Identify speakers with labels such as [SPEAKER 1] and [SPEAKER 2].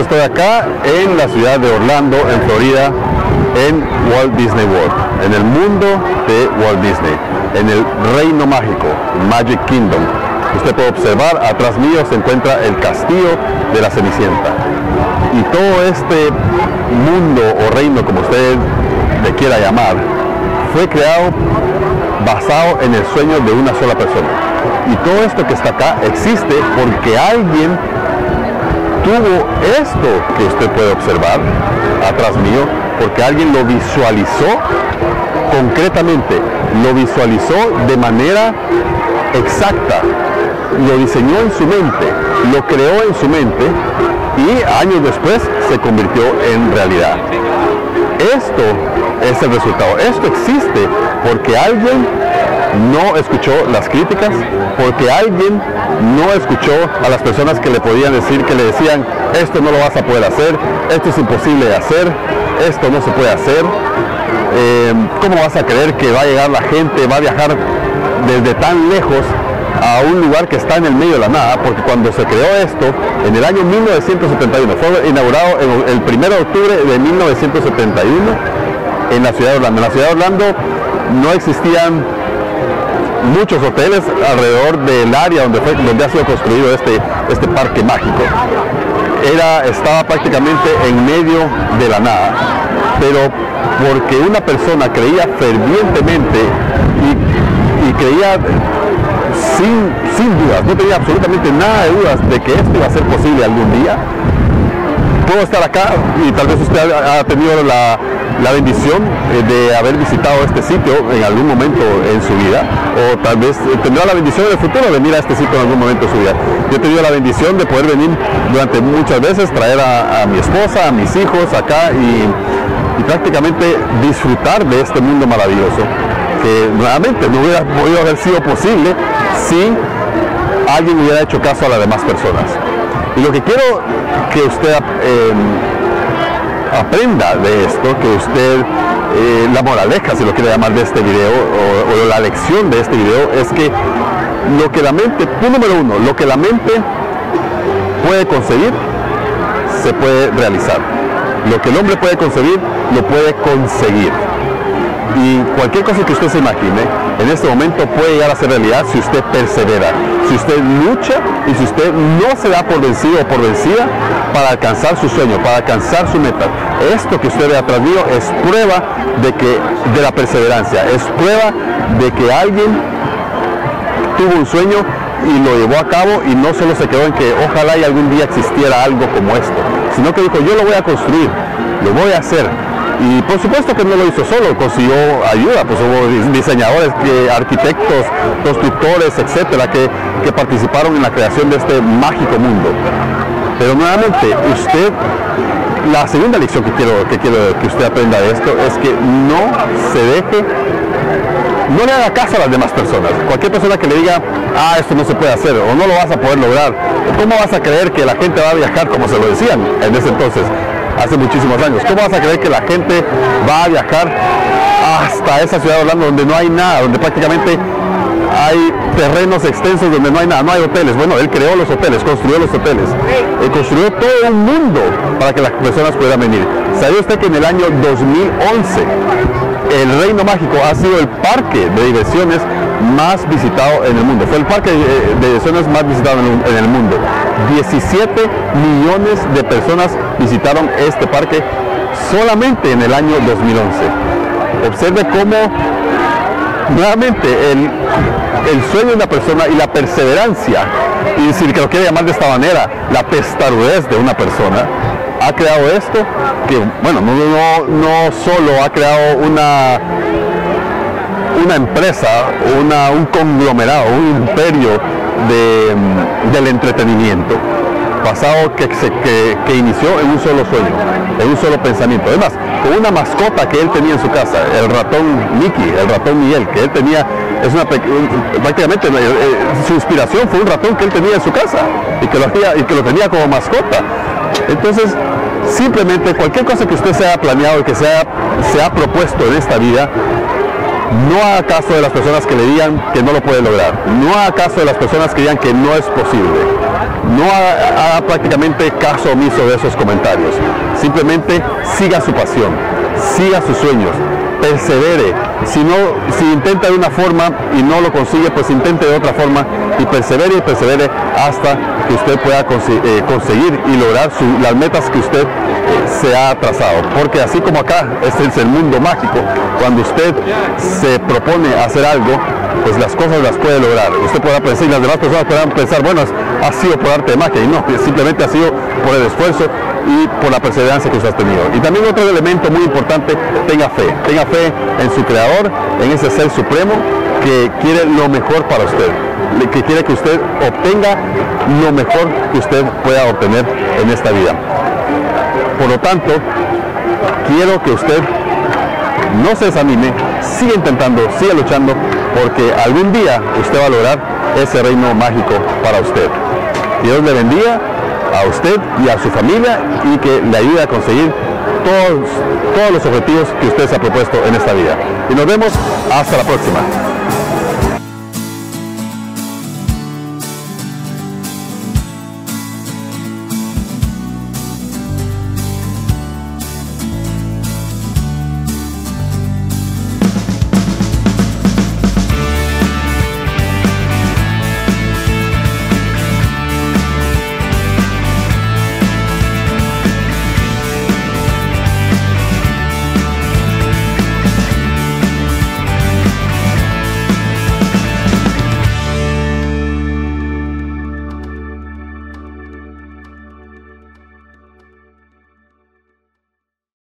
[SPEAKER 1] estoy acá en la ciudad de Orlando, en Florida, en Walt Disney World, en el mundo de Walt Disney, en el reino mágico, Magic Kingdom. Usted puede observar, atrás mío se encuentra el castillo de la Cenicienta. Y todo este mundo o reino, como usted le quiera llamar, fue creado basado en el sueño de una sola persona. Y todo esto que está acá existe porque alguien tuvo esto que usted puede observar atrás mío, porque alguien lo visualizó concretamente, lo visualizó de manera exacta, lo diseñó en su mente, lo creó en su mente y años después se convirtió en realidad. Esto es el resultado. Esto existe porque alguien no escuchó las críticas, porque alguien no escuchó a las personas que le podían decir, que le decían, esto no lo vas a poder hacer, esto es imposible de hacer, esto no se puede hacer, eh, ¿cómo vas a creer que va a llegar la gente, va a viajar desde tan lejos a un lugar que está en el medio de la nada, porque cuando se creó esto, en el año 1971, fue inaugurado el 1 de octubre de 1971 en la ciudad de Orlando. En la ciudad de Orlando no existían muchos hoteles alrededor del área donde, fue, donde ha sido construido este, este parque mágico. Era, estaba prácticamente en medio de la nada, pero porque una persona creía fervientemente y, y creía sin, sin dudas, no tenía absolutamente nada de dudas de que esto iba a ser posible algún día, puedo estar acá y tal vez usted ha tenido la, la bendición eh, de haber visitado este sitio en algún momento en su vida, o tal vez tendrá la bendición en el futuro de venir a este sitio en algún momento de su vida. Yo he tenido la bendición de poder venir durante muchas veces, traer a, mi esposa, a mis hijos acá y, prácticamente disfrutar de este mundo maravilloso, que nuevamente no hubiera podido haber sido posible si alguien hubiera hecho caso a las demás personas. Y lo que quiero que usted eh, aprenda de esto, que usted, eh, la moraleja, si lo quiere llamar de este video, o, la lección de este video, es que lo que la mente, punto número uno, lo que la mente puede conseguir, se puede realizar. Lo que el hombre puede conseguir, lo puede conseguir. Y cualquier cosa que usted se imagine, en este momento puede llegar a ser realidad si usted persevera, si usted lucha y si usted no se da por vencido o por vencida para alcanzar su sueño, para alcanzar su meta. Esto que usted ve atrás es prueba de, que, de la perseverancia, es prueba de que alguien tuvo un sueño y lo llevó a cabo y no solo se quedó en que ojalá y algún día existiera algo como esto, sino que dijo yo lo voy a construir, lo voy a hacer y por supuesto que no lo hizo solo, consiguió ayuda, pues hubo diseñadores, arquitectos, constructores, etcétera, que, participaron en la creación de este mágico mundo. Pero nuevamente, usted, la segunda lección que quiero, que quiero que usted aprenda de esto es que no se deje, no le haga caso a las demás personas. Cualquier persona que le diga, ah, esto no se puede hacer o no lo vas a poder lograr, ¿cómo vas a creer que la gente va a viajar como se lo decían en ese entonces? Hace muchísimos años. ¿Cómo vas a creer que la gente va a viajar hasta esa ciudad de Orlando donde no hay nada, donde prácticamente hay terrenos extensos donde no hay nada, no hay hoteles. Bueno, él creó los hoteles, construyó los hoteles, él construyó todo un mundo para que las personas puedan venir. ¿Sabía usted que en el año 2011 el Reino Mágico ha sido el parque de diversiones más visitado en el mundo. Fue el parque de diversiones más visitado en el mundo. 17 millones de personas visitaron este parque solamente en el año 2011. Observe cómo nuevamente el, sueño de una persona y la perseverancia, y si lo quiere llamar de esta manera, la pestarudez de una persona, ha creado esto que, bueno, no, no, no solo ha creado una una empresa, una, un conglomerado, un imperio de, del entretenimiento pasado que, se, que, inició en un solo sueño, en un solo pensamiento. Además, con una mascota que él tenía en su casa, el ratón Mickey, el ratón Miguel, que él tenía, es una prácticamente eh, eh, su inspiración fue un ratón que él tenía en su casa y que lo, y que lo tenía como mascota. Entonces, simplemente cualquier cosa que usted se haya planeado y que se se ha propuesto en esta vida, No haga caso de las personas que le digan que no lo puede lograr. No haga caso de las personas que digan que no es posible. No haga, prácticamente caso omiso de esos comentarios. Simplemente siga su pasión, siga sus sueños, persevere. Si, no, si intenta de una forma y no lo consigue, pues intente de otra forma y persevere y persevere hasta que usted pueda eh, conseguir y lograr las metas que usted eh, se ha trazado. Porque así como acá, este es el mundo mágico, cuando usted se propone hacer algo, pues las cosas las puede lograr. Usted podrá pensar y las demás personas podrán pensar, bueno, ha sido por arte de magia y no, simplemente ha sido por el esfuerzo y por la perseverancia que usted ha tenido. Y también otro elemento muy importante, tenga fe. Tenga fe en su creador, en ese ser supremo que quiere lo mejor para usted, que quiere que usted obtenga lo mejor que usted pueda obtener en esta vida. Por lo tanto, quiero que usted no se desanime, siga intentando, siga luchando, porque algún día usted va a lograr ese reino mágico para usted. Dios le bendiga a usted y a su familia y que le ayude a conseguir todos, todos los objetivos que usted se ha propuesto en esta vida. Y nos vemos hasta la próxima.